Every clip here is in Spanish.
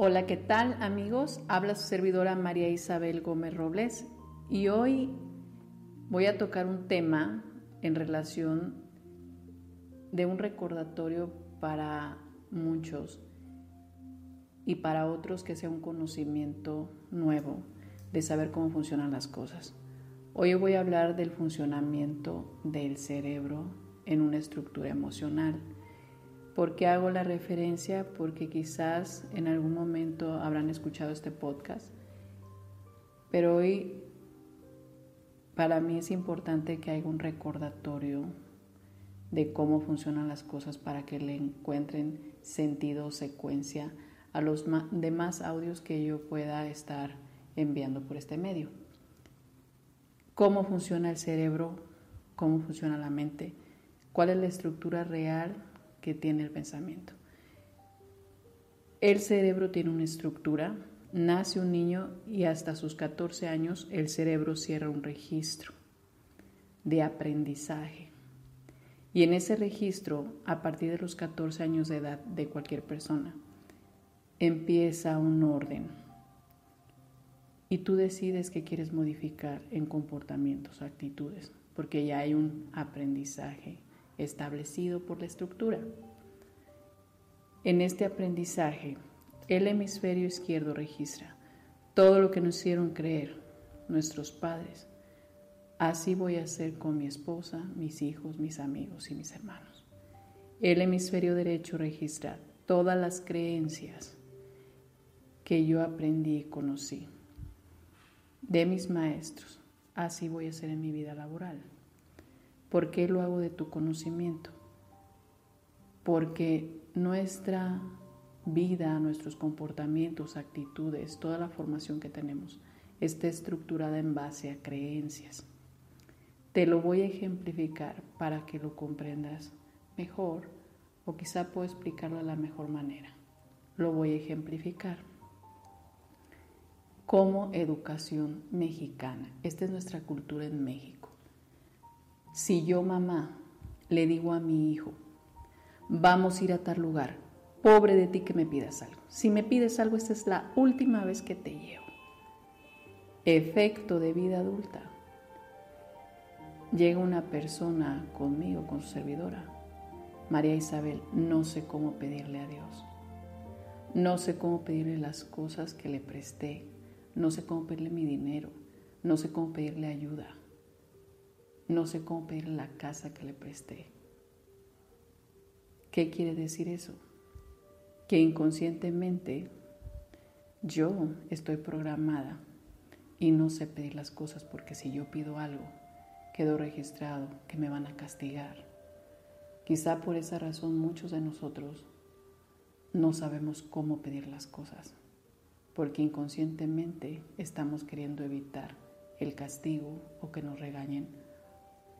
Hola, ¿qué tal amigos? Habla su servidora María Isabel Gómez Robles y hoy voy a tocar un tema en relación de un recordatorio para muchos y para otros que sea un conocimiento nuevo de saber cómo funcionan las cosas. Hoy voy a hablar del funcionamiento del cerebro en una estructura emocional ¿Por qué hago la referencia? Porque quizás en algún momento habrán escuchado este podcast, pero hoy para mí es importante que haya un recordatorio de cómo funcionan las cosas para que le encuentren sentido o secuencia a los demás audios que yo pueda estar enviando por este medio. Cómo funciona el cerebro, cómo funciona la mente, cuál es la estructura real que tiene el pensamiento. El cerebro tiene una estructura, nace un niño y hasta sus 14 años el cerebro cierra un registro de aprendizaje. Y en ese registro, a partir de los 14 años de edad de cualquier persona, empieza un orden. Y tú decides qué quieres modificar en comportamientos, actitudes, porque ya hay un aprendizaje establecido por la estructura. En este aprendizaje, el hemisferio izquierdo registra todo lo que nos hicieron creer nuestros padres. Así voy a hacer con mi esposa, mis hijos, mis amigos y mis hermanos. El hemisferio derecho registra todas las creencias que yo aprendí y conocí de mis maestros. Así voy a hacer en mi vida laboral. ¿Por qué lo hago de tu conocimiento? Porque nuestra vida, nuestros comportamientos, actitudes, toda la formación que tenemos está estructurada en base a creencias. Te lo voy a ejemplificar para que lo comprendas mejor o quizá puedo explicarlo de la mejor manera. Lo voy a ejemplificar como educación mexicana. Esta es nuestra cultura en México. Si yo, mamá, le digo a mi hijo, vamos a ir a tal lugar, pobre de ti que me pidas algo. Si me pides algo, esta es la última vez que te llevo. Efecto de vida adulta. Llega una persona conmigo, con su servidora. María Isabel, no sé cómo pedirle a Dios. No sé cómo pedirle las cosas que le presté. No sé cómo pedirle mi dinero. No sé cómo pedirle ayuda. No sé cómo pedir la casa que le presté. ¿Qué quiere decir eso? Que inconscientemente yo estoy programada y no sé pedir las cosas porque si yo pido algo, quedo registrado que me van a castigar. Quizá por esa razón muchos de nosotros no sabemos cómo pedir las cosas, porque inconscientemente estamos queriendo evitar el castigo o que nos regañen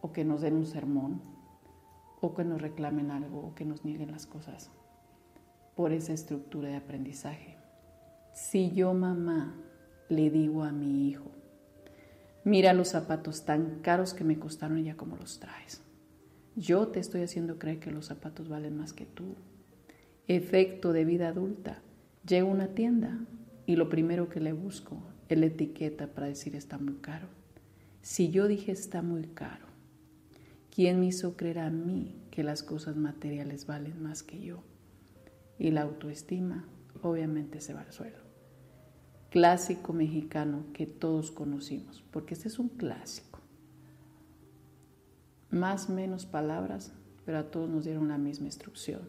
o que nos den un sermón, o que nos reclamen algo, o que nos nieguen las cosas, por esa estructura de aprendizaje. Si yo, mamá, le digo a mi hijo, mira los zapatos tan caros que me costaron ya como los traes. Yo te estoy haciendo creer que los zapatos valen más que tú. Efecto de vida adulta. Llego a una tienda y lo primero que le busco es la etiqueta para decir está muy caro. Si yo dije está muy caro, ¿Quién me hizo creer a mí que las cosas materiales valen más que yo? Y la autoestima obviamente se va al suelo. Clásico mexicano que todos conocimos, porque este es un clásico. Más menos palabras, pero a todos nos dieron la misma instrucción.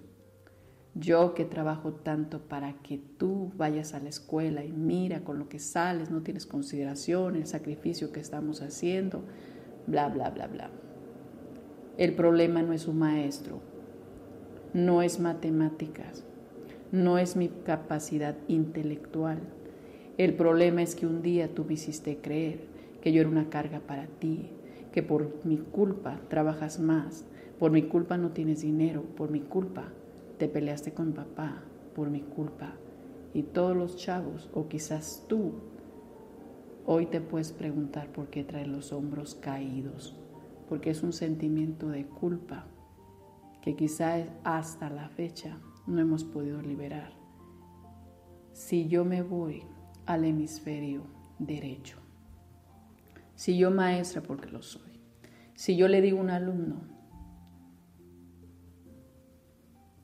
Yo que trabajo tanto para que tú vayas a la escuela y mira con lo que sales, no tienes consideración, el sacrificio que estamos haciendo, bla, bla, bla, bla. El problema no es un maestro. no es matemáticas, no es mi capacidad intelectual. El problema es que un día tú me hiciste creer que yo era una carga para ti, que por mi culpa trabajas más, por mi culpa no tienes dinero, por mi culpa te peleaste con papá, por mi culpa. Y todos los chavos, o quizás tú, hoy te puedes preguntar por qué traes los hombros caídos, porque es un sentimiento de culpa que quizás hasta la fecha no hemos podido liberar. Si yo me voy al hemisferio derecho, si yo maestra porque lo soy, si yo le digo a un alumno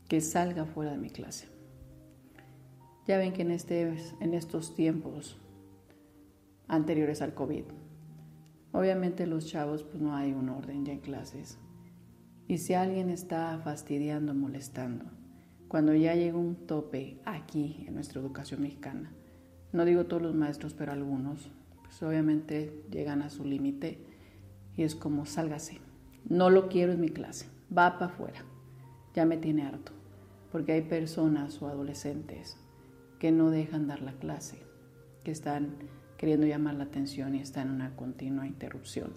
que salga fuera de mi clase, ya ven que en, este, en estos tiempos anteriores al COVID, obviamente los chavos pues no hay un orden ya en clases. Y si alguien está fastidiando, molestando, cuando ya llega un tope aquí en nuestra educación mexicana, no digo todos los maestros, pero algunos, pues obviamente llegan a su límite y es como sálgase, no lo quiero en mi clase, va para afuera, ya me tiene harto, porque hay personas o adolescentes que no dejan dar la clase, que están queriendo llamar la atención y están en una continua interrupción.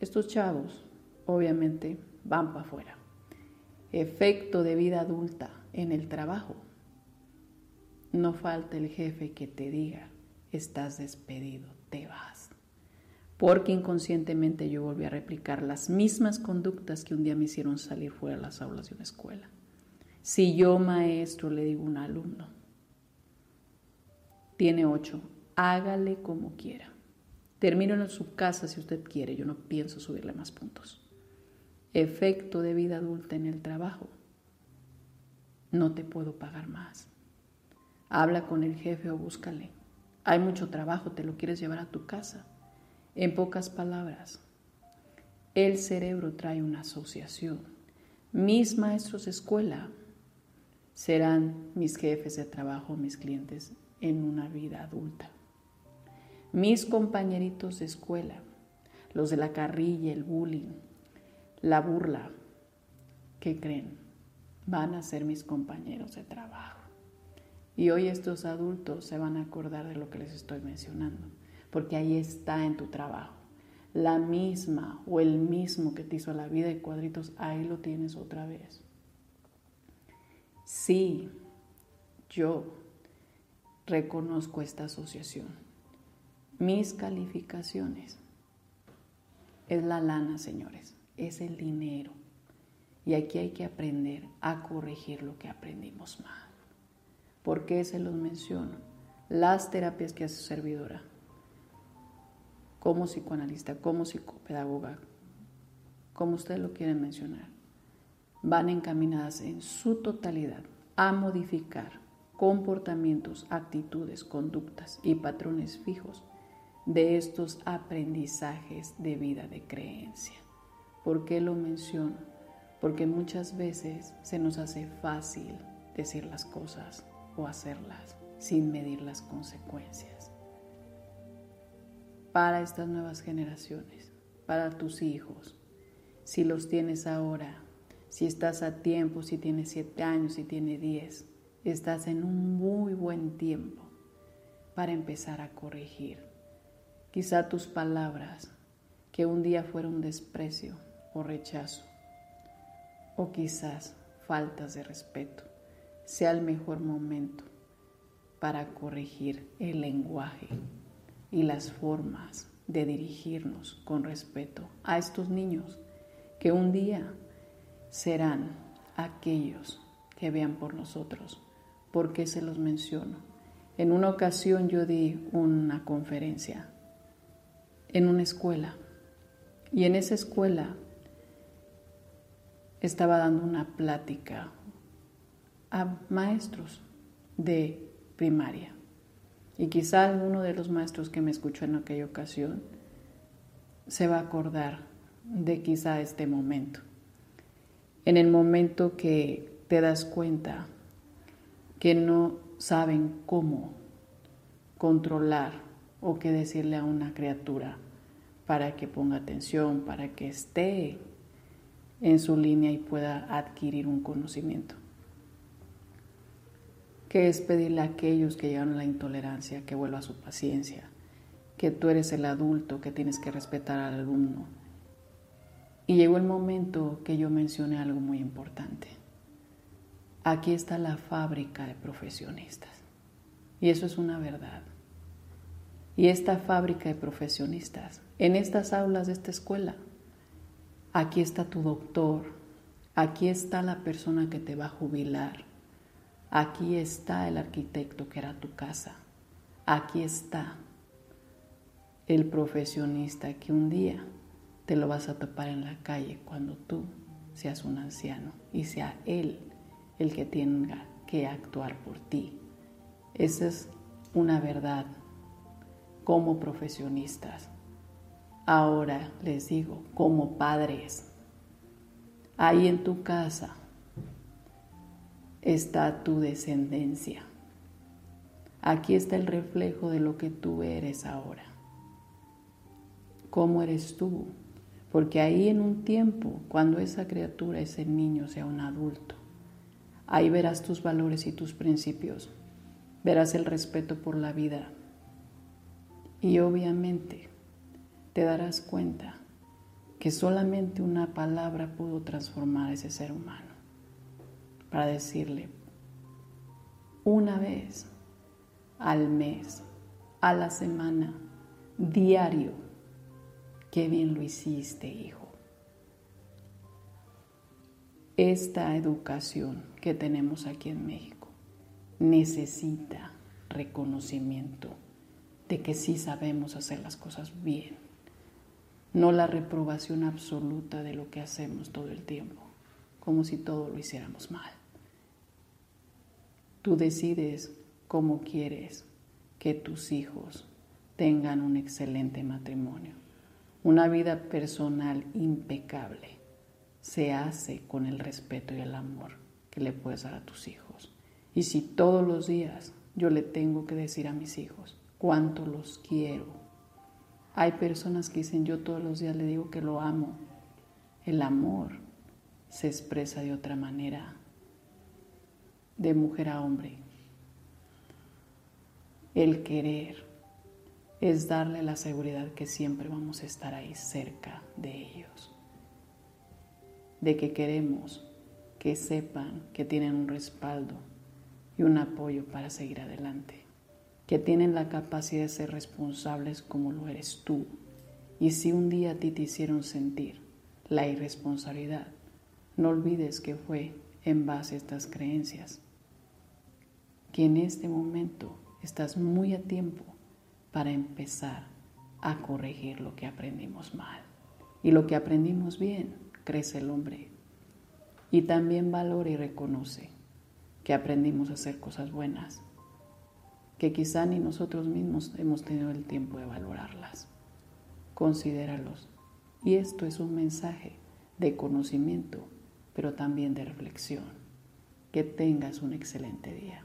Estos chavos, obviamente, van para afuera. Efecto de vida adulta en el trabajo. No falta el jefe que te diga, estás despedido, te vas. Porque inconscientemente yo volví a replicar las mismas conductas que un día me hicieron salir fuera de las aulas de una escuela. Si yo, maestro, le digo a un alumno, tiene ocho, hágale como quiera. Termino en su casa si usted quiere, yo no pienso subirle más puntos. Efecto de vida adulta en el trabajo. No te puedo pagar más. Habla con el jefe o búscale. Hay mucho trabajo, te lo quieres llevar a tu casa. En pocas palabras, el cerebro trae una asociación. Mis maestros de escuela serán mis jefes de trabajo, mis clientes en una vida adulta. Mis compañeritos de escuela, los de la carrilla, el bullying, la burla, ¿qué creen? Van a ser mis compañeros de trabajo. Y hoy estos adultos se van a acordar de lo que les estoy mencionando, porque ahí está en tu trabajo. La misma o el mismo que te hizo la vida de cuadritos, ahí lo tienes otra vez. Sí, yo reconozco esta asociación. Mis calificaciones es la lana, señores, es el dinero. Y aquí hay que aprender a corregir lo que aprendimos mal. ¿Por qué se los menciono? Las terapias que hace su servidora, como psicoanalista, como psicopedagoga, como ustedes lo quieren mencionar, van encaminadas en su totalidad a modificar comportamientos, actitudes, conductas y patrones fijos de estos aprendizajes de vida de creencia. ¿Por qué lo menciono? Porque muchas veces se nos hace fácil decir las cosas o hacerlas sin medir las consecuencias. Para estas nuevas generaciones, para tus hijos, si los tienes ahora, si estás a tiempo, si tienes siete años, si tienes diez, estás en un muy buen tiempo para empezar a corregir. Quizá tus palabras, que un día fueron desprecio o rechazo, o quizás faltas de respeto, sea el mejor momento para corregir el lenguaje y las formas de dirigirnos con respeto a estos niños que un día serán aquellos que vean por nosotros ¿Por qué se los menciono? En una ocasión yo di una conferencia en una escuela y en esa escuela estaba dando una plática a maestros de primaria. Y quizá alguno de los maestros que me escuchó en aquella ocasión se va a acordar de quizá este momento. En el momento que te das cuenta que no saben cómo controlar o qué decirle a una criatura para que ponga atención, para que esté en su línea y pueda adquirir un conocimiento. Que es pedirle a aquellos que llegan a la intolerancia que vuelva a su paciencia, que tú eres el adulto que tienes que respetar al alumno. Y llegó el momento que yo mencioné algo muy importante. Aquí está la fábrica de profesionistas. Y eso es una verdad. Y esta fábrica de profesionistas, en estas aulas de esta escuela, aquí está tu doctor, aquí está la persona que te va a jubilar, aquí está el arquitecto que era tu casa, aquí está el profesionista que un día te lo vas a topar en la calle cuando tú seas un anciano y sea él el que tenga que actuar por ti. Esa es una verdad como profesionistas. Ahora les digo, como padres, ahí en tu casa está tu descendencia. Aquí está el reflejo de lo que tú eres ahora. ¿Cómo eres tú? Porque ahí en un tiempo, cuando esa criatura, ese niño sea un adulto, ahí verás tus valores y tus principios, verás el respeto por la vida, y obviamente te darás cuenta que solamente una palabra pudo transformar a ese ser humano para decirle una vez al mes, a la semana, diario, qué bien lo hiciste, hijo. Esta educación que tenemos aquí en México necesita reconocimiento de que sí sabemos hacer las cosas bien, no la reprobación absoluta de lo que hacemos todo el tiempo, como si todo lo hiciéramos mal. Tú decides cómo quieres que tus hijos tengan un excelente matrimonio. Una vida personal impecable se hace con el respeto y el amor que le puedes dar a tus hijos. Y si todos los días yo le tengo que decir a mis hijos, cuánto los quiero. Hay personas que dicen, yo todos los días le digo que lo amo. El amor se expresa de otra manera, de mujer a hombre. El querer es darle la seguridad que siempre vamos a estar ahí cerca de ellos, de que queremos que sepan que tienen un respaldo y un apoyo para seguir adelante que tienen la capacidad de ser responsables como lo eres tú. Y si un día a ti te hicieron sentir la irresponsabilidad, no olvides que fue en base a estas creencias, que en este momento estás muy a tiempo para empezar a corregir lo que aprendimos mal. Y lo que aprendimos bien, crece el hombre. Y también valora y reconoce que aprendimos a hacer cosas buenas que quizá ni nosotros mismos hemos tenido el tiempo de valorarlas. Considéralos. Y esto es un mensaje de conocimiento, pero también de reflexión. Que tengas un excelente día.